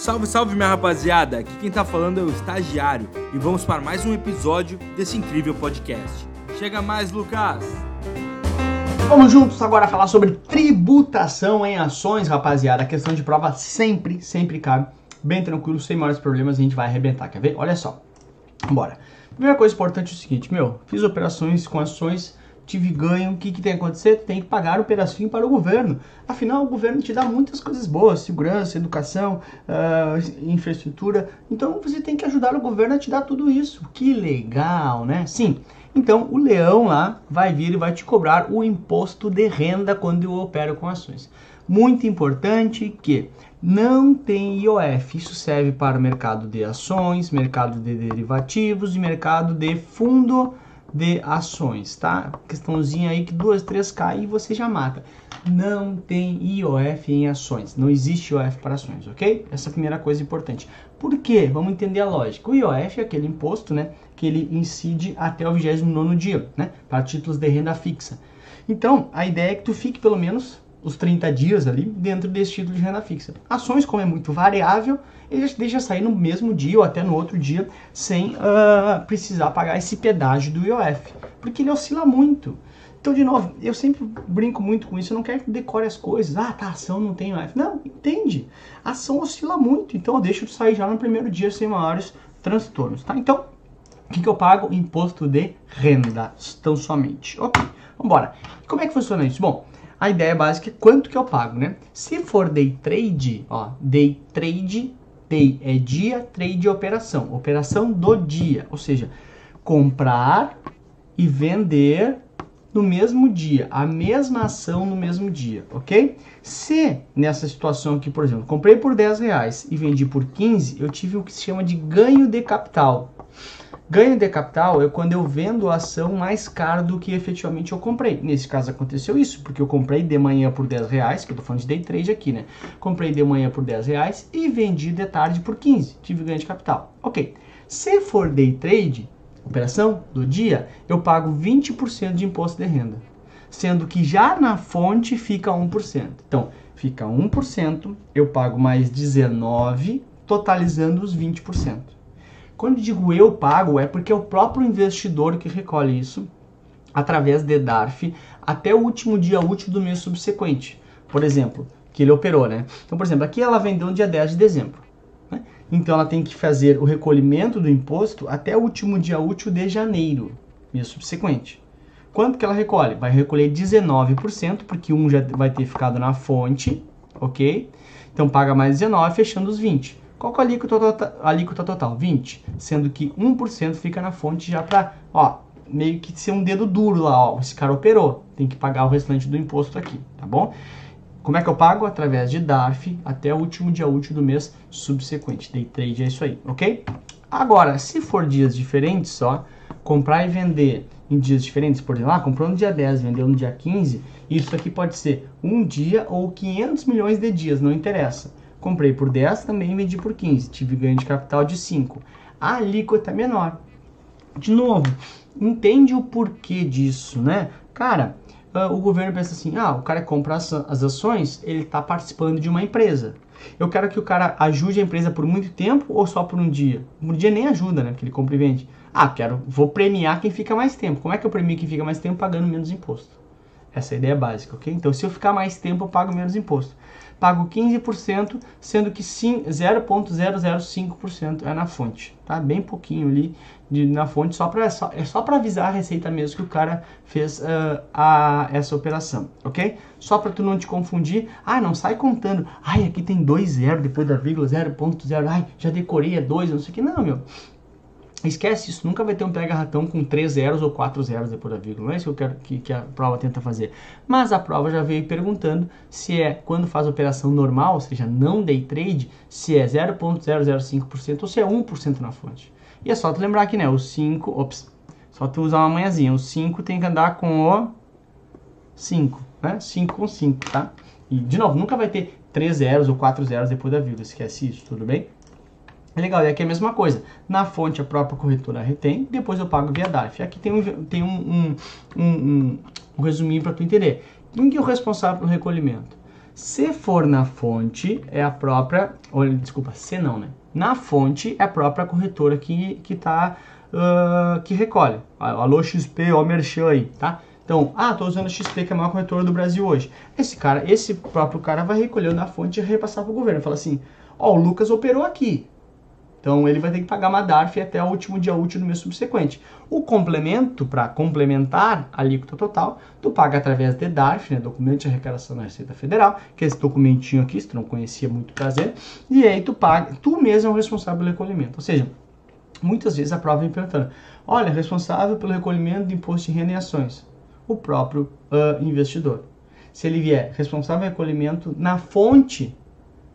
Salve, salve minha rapaziada! Aqui quem tá falando é o estagiário e vamos para mais um episódio desse incrível podcast. Chega mais, Lucas! Vamos juntos agora falar sobre tributação em ações, rapaziada. A questão de prova sempre, sempre cabe. Bem tranquilo, sem maiores problemas, a gente vai arrebentar, quer ver? Olha só. Bora. Primeira coisa importante é o seguinte, meu, fiz operações com ações tive ganho, o que, que tem que acontecer? Tem que pagar o um pedacinho para o governo. Afinal, o governo te dá muitas coisas boas, segurança, educação, uh, infraestrutura. Então você tem que ajudar o governo a te dar tudo isso. Que legal, né? Sim. Então o leão lá vai vir e vai te cobrar o imposto de renda quando eu opero com ações. Muito importante que não tem IOF. Isso serve para o mercado de ações, mercado de derivativos e mercado de fundo de ações, tá? Questãozinha aí que duas, três cai e você já mata. Não tem IOF em ações, não existe IOF para ações, ok? Essa é a primeira coisa importante. Por quê? Vamos entender a lógica. O IOF é aquele imposto, né, que ele incide até o 29 dia, né, para títulos de renda fixa. Então, a ideia é que tu fique pelo menos os 30 dias ali dentro desse título de renda fixa. Ações, como é muito variável, ele deixa sair no mesmo dia ou até no outro dia sem uh, precisar pagar esse pedágio do IOF, porque ele oscila muito. Então, de novo, eu sempre brinco muito com isso, eu não quero que decore as coisas. Ah, tá, ação não tem IOF. Não, entende. A ação oscila muito, então eu deixo de sair já no primeiro dia sem maiores transtornos, tá? Então, o que, que eu pago? Imposto de renda, tão somente. Ok, vamos embora. Como é que funciona isso? Bom, a ideia básica é quanto que eu pago, né? Se for day trade, ó, day trade, day é dia, trade é operação, operação do dia, ou seja, comprar e vender no mesmo dia, a mesma ação no mesmo dia, ok? Se nessa situação aqui, por exemplo, comprei por 10 reais e vendi por 15, eu tive o que se chama de ganho de capital. Ganho de capital é quando eu vendo a ação mais cara do que efetivamente eu comprei. Nesse caso aconteceu isso, porque eu comprei de manhã por 10 reais, que eu tô falando de day trade aqui, né? Comprei de manhã por 10 reais e vendi de tarde por 15. Tive ganho de capital. Ok. Se for day trade, operação do dia, eu pago 20% de imposto de renda. Sendo que já na fonte fica 1%. Então, fica 1%, eu pago mais 19%, totalizando os 20%. Quando digo eu pago, é porque é o próprio investidor que recolhe isso através de DARF até o último dia útil do mês subsequente. Por exemplo, que ele operou, né? Então, por exemplo, aqui ela vendeu no dia 10 de dezembro. Né? Então, ela tem que fazer o recolhimento do imposto até o último dia útil de janeiro, mês subsequente. Quanto que ela recolhe? Vai recolher 19%, porque um já vai ter ficado na fonte, ok? Então, paga mais 19, fechando os 20. Qual que é a alíquota, total, a alíquota total? 20. Sendo que 1% fica na fonte já para, ó, meio que ser um dedo duro lá, ó. Esse cara operou, tem que pagar o restante do imposto aqui, tá bom? Como é que eu pago? Através de DARF até o último dia útil do mês subsequente. Day trade é isso aí, ok? Agora, se for dias diferentes só, comprar e vender em dias diferentes, por exemplo, ah, comprou no dia 10, vendeu no dia 15, isso aqui pode ser um dia ou 500 milhões de dias, não interessa. Comprei por 10, também vendi por 15. Tive ganho de capital de 5. A alíquota é menor. De novo, entende o porquê disso, né? Cara, uh, o governo pensa assim: ah, o cara compra as, as ações, ele está participando de uma empresa. Eu quero que o cara ajude a empresa por muito tempo ou só por um dia? Um dia nem ajuda, né? Porque ele compra e vende. Ah, quero, vou premiar quem fica mais tempo. Como é que eu premio quem fica mais tempo pagando menos imposto? Essa é a ideia básica, ok? Então, se eu ficar mais tempo, eu pago menos imposto pago 15%, sendo que 0,005% é na fonte, tá? Bem pouquinho ali de, na fonte, só pra, só, é só para avisar a receita mesmo que o cara fez uh, a, essa operação, ok? Só para tu não te confundir, ah, não sai contando, ai, aqui tem 2 zero depois da vírgula, 0.0, ai, já decorei, é 2, não sei o que, não, meu. Esquece isso, nunca vai ter um pega-ratão com 3 zeros ou 4 zeros depois da vírgula. Não é isso que eu quero que, que, a prova tenta fazer. Mas a prova já veio perguntando se é quando faz operação normal, ou seja, não day trade, se é 0.005% ou se é 1% na fonte. E é só tu lembrar aqui, né? O 5, ops, só tu usar uma manhãzinha. O 5 tem que andar com o 5, né? 5 com 5, tá? E, de novo, nunca vai ter 3 zeros ou 4 zeros depois da vírgula. Esquece isso, tudo bem? É legal, e aqui é a mesma coisa. Na fonte a própria corretora retém, depois eu pago via DARF. Aqui tem um, tem um, um, um, um resuminho para tu entender. Quem que é o responsável pelo recolhimento? Se for na fonte, é a própria. Olha, desculpa, se não, né? Na fonte é a própria corretora que, que tá. Uh, que recolhe. Alô XP, ó Merchan aí, tá? Então, ah, tô usando a XP, que é a maior corretora do Brasil hoje. Esse cara, esse próprio cara vai recolher na fonte e repassar para o governo. Fala assim, ó, o Lucas operou aqui. Então ele vai ter que pagar uma DARF até o último dia útil do mês subsequente. O complemento, para complementar a alíquota total, tu paga através de DARF, né, documento de arrecadação da Receita Federal, que é esse documentinho aqui, se tu não conhecia, muito prazer, e aí tu paga, tu mesmo é o responsável pelo recolhimento. Ou seja, muitas vezes a prova vem perguntando, olha, responsável pelo recolhimento de imposto de renda e ações, o próprio uh, investidor. Se ele vier responsável pelo recolhimento na fonte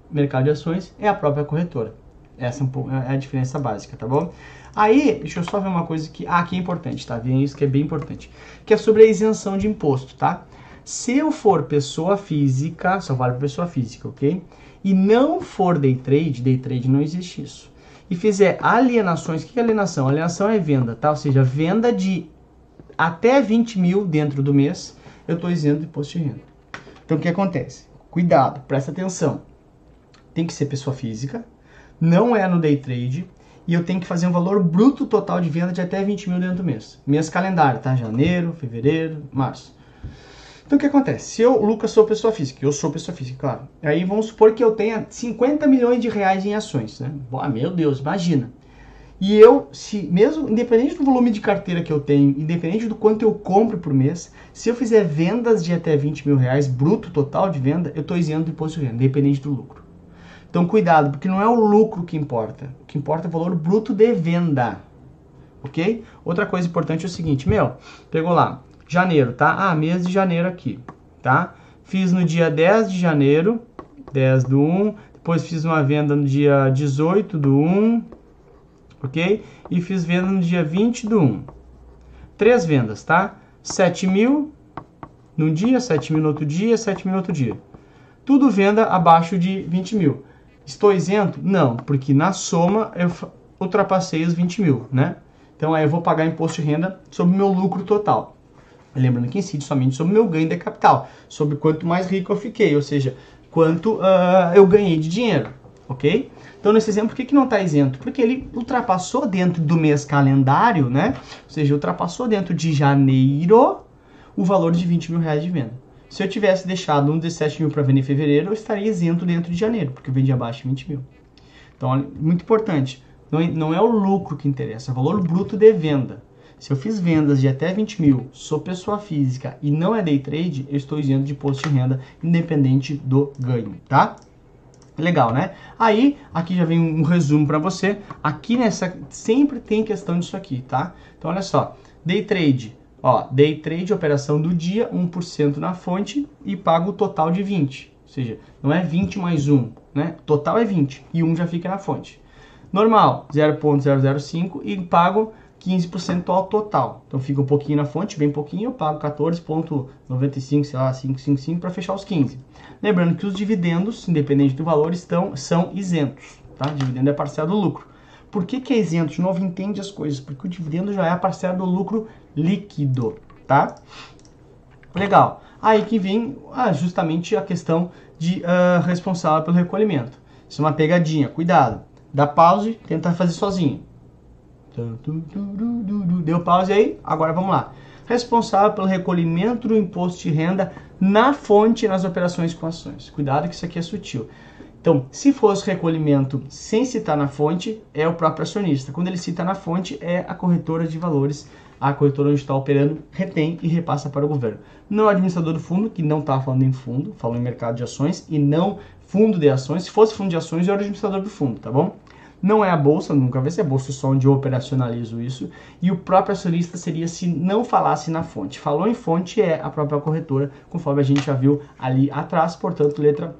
mercado de ações, é a própria corretora. Essa é, é a diferença básica, tá bom? Aí, deixa eu só ver uma coisa que, ah, é importante, tá? Vem isso que é bem importante, que é sobre a isenção de imposto, tá? Se eu for pessoa física, só vale para pessoa física, ok? E não for day trade, day trade não existe isso. E fizer alienações, o que é alienação? Alienação é venda, tá? Ou seja, venda de até 20 mil dentro do mês, eu estou isento de imposto de renda. Então, o que acontece? Cuidado, presta atenção. Tem que ser pessoa física, não é no day trade e eu tenho que fazer um valor bruto total de venda de até 20 mil dentro do mês. Mês calendário, tá? Janeiro, fevereiro, março. Então o que acontece? Se eu, Lucas, sou pessoa física, eu sou pessoa física, claro. Aí vamos supor que eu tenha 50 milhões de reais em ações, né? Boa, meu Deus, imagina. E eu, se mesmo independente do volume de carteira que eu tenho, independente do quanto eu compro por mês, se eu fizer vendas de até 20 mil reais, bruto total de venda, eu estou isento do imposto de renda, independente do lucro. Então cuidado, porque não é o lucro que importa. O que importa é o valor bruto de venda. Ok? Outra coisa importante é o seguinte, meu, pegou lá, janeiro, tá? Ah, mês de janeiro aqui, tá? Fiz no dia 10 de janeiro, 10 do 1, depois fiz uma venda no dia 18 do 1, ok? E fiz venda no dia 20 do 1. Três vendas, tá? 7 mil num dia, 7 mil no outro dia, 7 mil no outro dia. Tudo venda abaixo de 20 mil. Estou isento? Não, porque na soma eu ultrapassei os 20 mil, né? Então aí eu vou pagar imposto de renda sobre o meu lucro total. Lembrando que incide somente sobre o meu ganho de capital, sobre quanto mais rico eu fiquei, ou seja, quanto uh, eu ganhei de dinheiro, ok? Então nesse exemplo, por que, que não está isento? Porque ele ultrapassou dentro do mês calendário, né? Ou seja, ultrapassou dentro de janeiro o valor de 20 mil reais de venda. Se eu tivesse deixado um 17 mil para vender em fevereiro, eu estaria isento dentro de janeiro, porque eu vendi abaixo de 20 mil. Então, muito importante, não é, não é o lucro que interessa, é o valor bruto de venda. Se eu fiz vendas de até 20 mil, sou pessoa física e não é day trade, eu estou isento de imposto de renda, independente do ganho, tá? Legal, né? Aí, aqui já vem um resumo para você. Aqui nessa, sempre tem questão disso aqui, tá? Então, olha só. Day trade, Ó, day trade, operação do dia, 1% na fonte e pago o total de 20. Ou seja, não é 20 mais 1, né? Total é 20 e 1 já fica na fonte. Normal, 0.005 e pago 15% ao total. Então fica um pouquinho na fonte, bem pouquinho, eu pago 14,95, sei lá, 555 para fechar os 15. Lembrando que os dividendos, independente do valor, estão, são isentos. Tá? Dividendo é parcela do lucro. Por que, que é isento? De novo, entende as coisas. Porque o dividendo já é a parcela do lucro líquido, tá? Legal. Aí que vem ah, justamente a questão de uh, responsável pelo recolhimento. Isso é uma pegadinha, cuidado. Dá pause, tenta fazer sozinho. Deu pause aí? Agora vamos lá. Responsável pelo recolhimento do imposto de renda na fonte nas operações com ações. Cuidado que isso aqui é sutil. Então, se fosse recolhimento sem citar na fonte, é o próprio acionista. Quando ele cita na fonte, é a corretora de valores a corretora onde está operando retém e repassa para o governo. Não é o administrador do fundo, que não está falando em fundo, falou em mercado de ações e não fundo de ações. Se fosse fundo de ações, eu era o administrador do fundo, tá bom? Não é a bolsa, nunca vai ser a bolsa, só onde eu operacionalizo isso. E o próprio acionista seria se não falasse na fonte. Falou em fonte é a própria corretora, conforme a gente já viu ali atrás, portanto, letra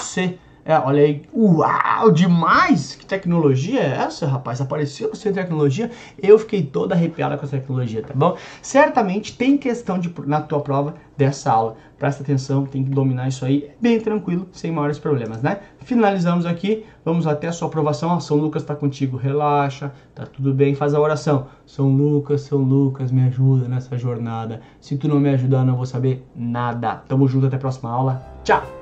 C É, olha aí. Uau, demais! Que tecnologia é essa, rapaz? Apareceu sem tecnologia? Eu fiquei toda arrepiada com essa tecnologia, tá bom? Certamente tem questão de, na tua prova dessa aula. Presta atenção, tem que dominar isso aí bem tranquilo, sem maiores problemas, né? Finalizamos aqui, vamos até a sua aprovação. São Lucas tá contigo, relaxa, tá tudo bem, faz a oração. São Lucas, São Lucas, me ajuda nessa jornada. Se tu não me ajudar, não vou saber nada. Tamo junto, até a próxima aula. Tchau!